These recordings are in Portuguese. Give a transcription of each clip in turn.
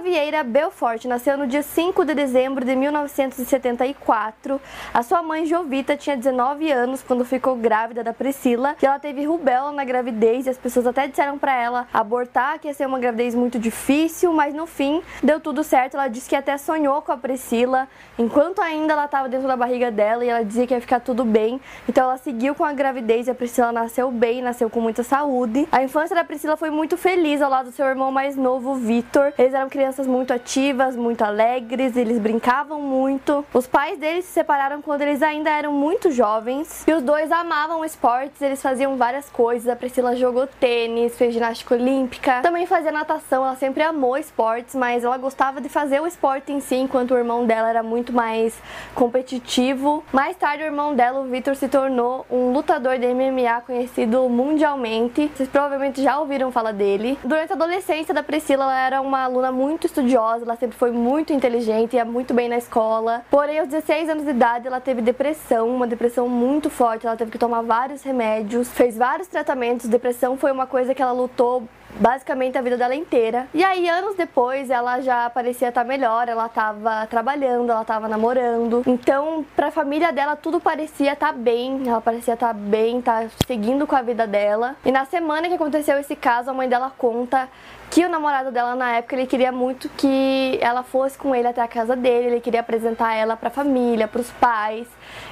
Vieira Belfort nasceu no dia 5 de dezembro de 1974. A sua mãe, Jovita, tinha 19 anos quando ficou grávida da Priscila e ela teve rubéola na gravidez e as pessoas até disseram para ela abortar, que ia ser uma gravidez muito difícil, mas no fim deu tudo certo. Ela disse que até sonhou com a Priscila enquanto ainda ela estava dentro da barriga dela e ela dizia que ia ficar tudo bem. Então ela seguiu com a gravidez e a Priscila nasceu bem, nasceu com muita saúde. A infância da Priscila foi muito feliz ao lado do seu irmão mais novo, Vitor. Eles eram crianças muito ativas, muito alegres, eles brincavam muito. Os pais deles se separaram quando eles ainda eram muito jovens e os dois amavam esportes, eles faziam várias coisas. A Priscila jogou tênis, fez ginástica olímpica, também fazia natação, ela sempre amou esportes, mas ela gostava de fazer o esporte em si, enquanto o irmão dela era muito mais competitivo. Mais tarde, o irmão dela, o Victor, se tornou um lutador de MMA conhecido mundialmente. Vocês provavelmente já ouviram falar dele. Durante a adolescência da Priscila, ela era uma aluna muito estudiosa, ela sempre foi muito inteligente, ia muito bem na escola. Porém, aos 16 anos de idade, ela teve depressão, uma depressão muito forte, ela teve que tomar vários remédios, fez vários tratamentos. Depressão foi uma coisa que ela lutou basicamente a vida dela inteira. E aí, anos depois, ela já parecia estar melhor, ela estava trabalhando, ela estava namorando. Então, pra família dela, tudo parecia estar bem, ela parecia estar bem, estar seguindo com a vida dela. E na semana que aconteceu esse caso, a mãe dela conta que o namorado dela na época ele queria muito que ela fosse com ele até a casa dele, ele queria apresentar ela para a família, para os pais.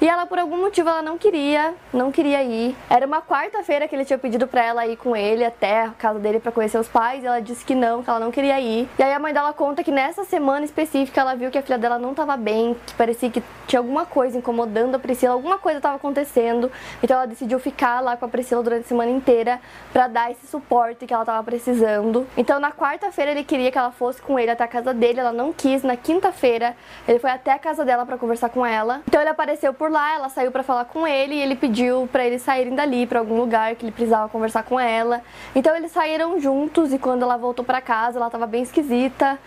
E ela por algum motivo ela não queria, não queria ir. Era uma quarta-feira que ele tinha pedido para ela ir com ele até a casa dele para conhecer os pais, ela disse que não, que ela não queria ir. E aí a mãe dela conta que nessa semana específica ela viu que a filha dela não estava bem, que parecia que tinha alguma coisa incomodando a Priscila, alguma coisa estava acontecendo. Então ela decidiu ficar lá com a Priscila durante a semana inteira para dar esse suporte que ela estava precisando. Então na quarta-feira ele queria que ela fosse com ele até a casa dele, ela não quis. Na quinta-feira ele foi até a casa dela para conversar com ela. Então ele apareceu por lá, ela saiu para falar com ele e ele pediu para eles saírem dali para algum lugar que ele precisava conversar com ela. Então eles saíram juntos e quando ela voltou para casa, ela tava bem esquisita.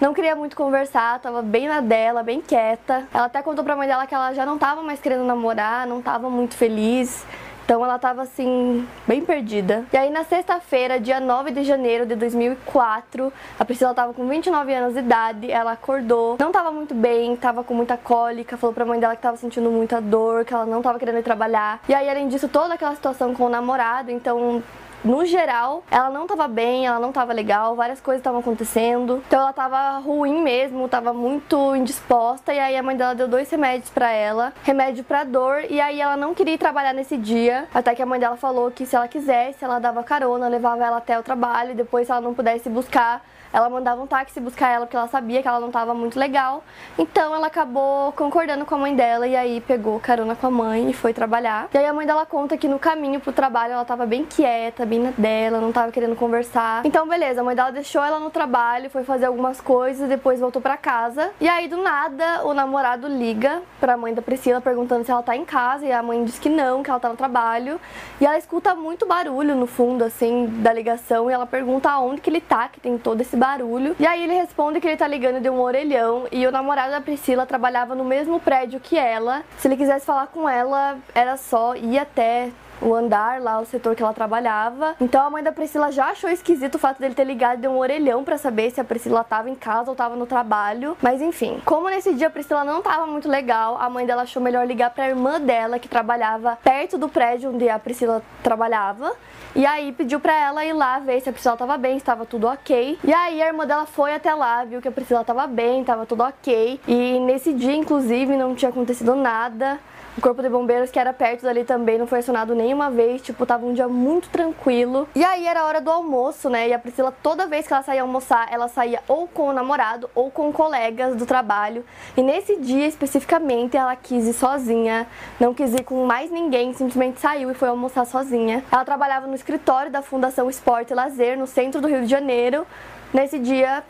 Não queria muito conversar, tava bem na dela, bem quieta. Ela até contou pra mãe dela que ela já não tava mais querendo namorar, não tava muito feliz. Então ela tava assim, bem perdida. E aí na sexta-feira, dia 9 de janeiro de 2004, a Priscila tava com 29 anos de idade, ela acordou, não tava muito bem, tava com muita cólica, falou pra mãe dela que tava sentindo muita dor, que ela não tava querendo ir trabalhar. E aí além disso, toda aquela situação com o namorado, então no geral, ela não tava bem, ela não tava legal, várias coisas estavam acontecendo. Então ela tava ruim mesmo, tava muito indisposta e aí a mãe dela deu dois remédios para ela, remédio para dor e aí ela não queria ir trabalhar nesse dia, até que a mãe dela falou que se ela quisesse, ela dava carona, levava ela até o trabalho, e depois se ela não pudesse buscar, ela mandava um táxi buscar ela porque ela sabia que ela não estava muito legal. Então ela acabou concordando com a mãe dela e aí pegou carona com a mãe e foi trabalhar. E aí a mãe dela conta que no caminho pro trabalho ela estava bem quieta, bem na dela, não estava querendo conversar. Então beleza, a mãe dela deixou ela no trabalho, foi fazer algumas coisas, depois voltou para casa. E aí do nada o namorado liga pra mãe da Priscila perguntando se ela tá em casa e a mãe diz que não, que ela tá no trabalho. E ela escuta muito barulho no fundo assim da ligação e ela pergunta aonde que ele tá, que tem todo esse barulho. E aí ele responde que ele tá ligando de um orelhão e o namorado da Priscila trabalhava no mesmo prédio que ela. Se ele quisesse falar com ela, era só ir até o andar lá, o setor que ela trabalhava. Então a mãe da Priscila já achou esquisito o fato dele ter ligado de um orelhão para saber se a Priscila tava em casa ou tava no trabalho. Mas enfim, como nesse dia a Priscila não tava muito legal, a mãe dela achou melhor ligar para a irmã dela que trabalhava perto do prédio onde a Priscila trabalhava. E aí pediu para ela ir lá ver se a Priscila tava bem, estava tudo ok. E aí a irmã dela foi até lá, viu que a Priscila tava bem, tava tudo ok. E nesse dia, inclusive, não tinha acontecido nada. O corpo de bombeiros que era perto dali também não foi acionado nenhuma vez, tipo, tava um dia muito tranquilo. E aí era a hora do almoço, né? E a Priscila, toda vez que ela saía almoçar, ela saía ou com o namorado ou com colegas do trabalho. E nesse dia especificamente, ela quis ir sozinha, não quis ir com mais ninguém, simplesmente saiu e foi almoçar sozinha. Ela trabalhava no escritório da Fundação Esporte e Lazer, no centro do Rio de Janeiro. Nesse dia,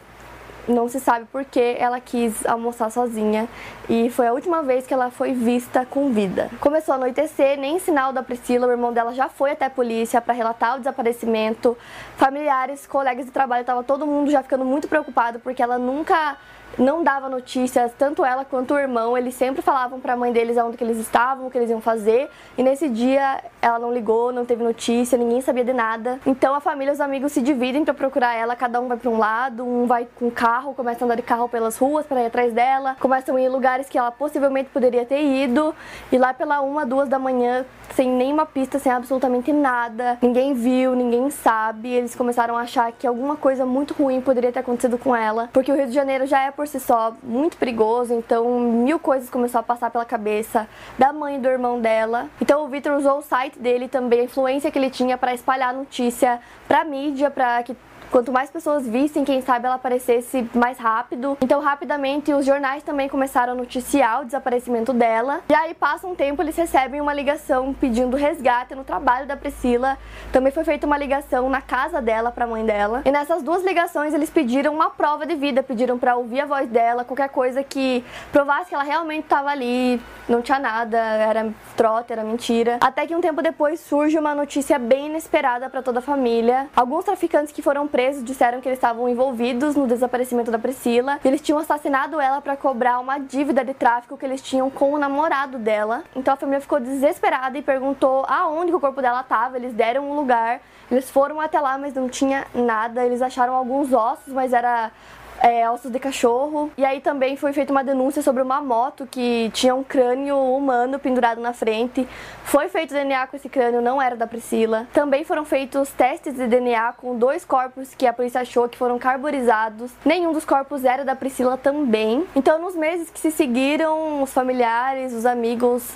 não se sabe por que ela quis almoçar sozinha e foi a última vez que ela foi vista com vida. Começou a anoitecer, nem sinal da Priscila, o irmão dela já foi até a polícia para relatar o desaparecimento. Familiares, colegas de trabalho, estava todo mundo já ficando muito preocupado porque ela nunca não dava notícias, tanto ela quanto o irmão, eles sempre falavam para a mãe deles aonde que eles estavam, o que eles iam fazer, e nesse dia ela não ligou, não teve notícia, ninguém sabia de nada. Então a família e os amigos se dividem para procurar ela, cada um vai para um lado, um vai com carro, começa a andar de carro pelas ruas para ir atrás dela, começam a ir em lugares que ela possivelmente poderia ter ido, e lá pela uma, duas da manhã, sem nenhuma pista, sem absolutamente nada, ninguém viu, ninguém sabe, eles começaram a achar que alguma coisa muito ruim poderia ter acontecido com ela, porque o Rio de Janeiro já é por si só muito perigoso, então mil coisas começaram a passar pela cabeça da mãe e do irmão dela. Então o Victor usou o site dele também, a influência que ele tinha para espalhar notícia para mídia, para que Quanto mais pessoas vissem, quem sabe ela aparecesse mais rápido. Então, rapidamente, os jornais também começaram a noticiar o desaparecimento dela. E aí, passa um tempo, eles recebem uma ligação pedindo resgate no trabalho da Priscila. Também foi feita uma ligação na casa dela para a mãe dela. E nessas duas ligações, eles pediram uma prova de vida, pediram para ouvir a voz dela, qualquer coisa que provasse que ela realmente estava ali, não tinha nada, era trote, era mentira. Até que um tempo depois surge uma notícia bem inesperada para toda a família. Alguns traficantes que foram presos disseram que eles estavam envolvidos no desaparecimento da Priscila. Eles tinham assassinado ela para cobrar uma dívida de tráfico que eles tinham com o namorado dela. Então a família ficou desesperada e perguntou aonde o corpo dela estava. Eles deram um lugar, eles foram até lá, mas não tinha nada. Eles acharam alguns ossos, mas era é, de cachorro. E aí também foi feita uma denúncia sobre uma moto que tinha um crânio humano pendurado na frente. Foi feito DNA com esse crânio, não era da Priscila. Também foram feitos testes de DNA com dois corpos que a polícia achou que foram carbonizados. Nenhum dos corpos era da Priscila também. Então, nos meses que se seguiram, os familiares, os amigos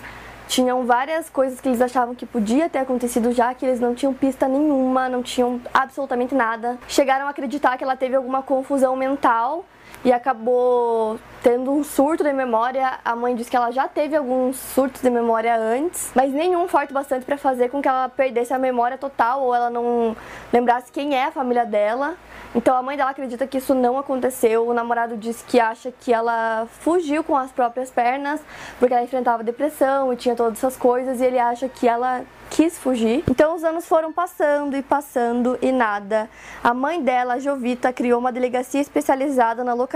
tinham várias coisas que eles achavam que podia ter acontecido já que eles não tinham pista nenhuma, não tinham absolutamente nada. Chegaram a acreditar que ela teve alguma confusão mental e acabou tendo um surto de memória. A mãe disse que ela já teve alguns surtos de memória antes, mas nenhum forte bastante para fazer com que ela perdesse a memória total ou ela não lembrasse quem é a família dela. Então a mãe dela acredita que isso não aconteceu. O namorado disse que acha que ela fugiu com as próprias pernas porque ela enfrentava depressão e tinha todas essas coisas e ele acha que ela quis fugir. Então os anos foram passando e passando e nada. A mãe dela, Jovita, criou uma delegacia especializada na localização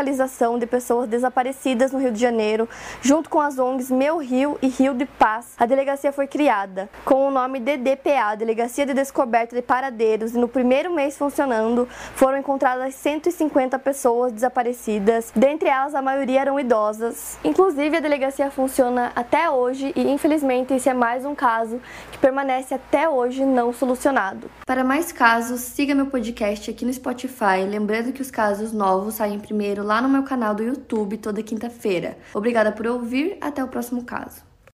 de pessoas desaparecidas no Rio de Janeiro, junto com as ONGs Meu Rio e Rio de Paz. A delegacia foi criada com o nome DDPA, Delegacia de Descoberta de Paradeiros, e no primeiro mês funcionando foram encontradas 150 pessoas desaparecidas. Dentre elas, a maioria eram idosas. Inclusive, a delegacia funciona até hoje e, infelizmente, esse é mais um caso que permanece até hoje não solucionado. Para mais casos, siga meu podcast aqui no Spotify, lembrando que os casos novos saem primeiro lá no meu canal do YouTube toda quinta-feira. Obrigada por ouvir, até o próximo caso.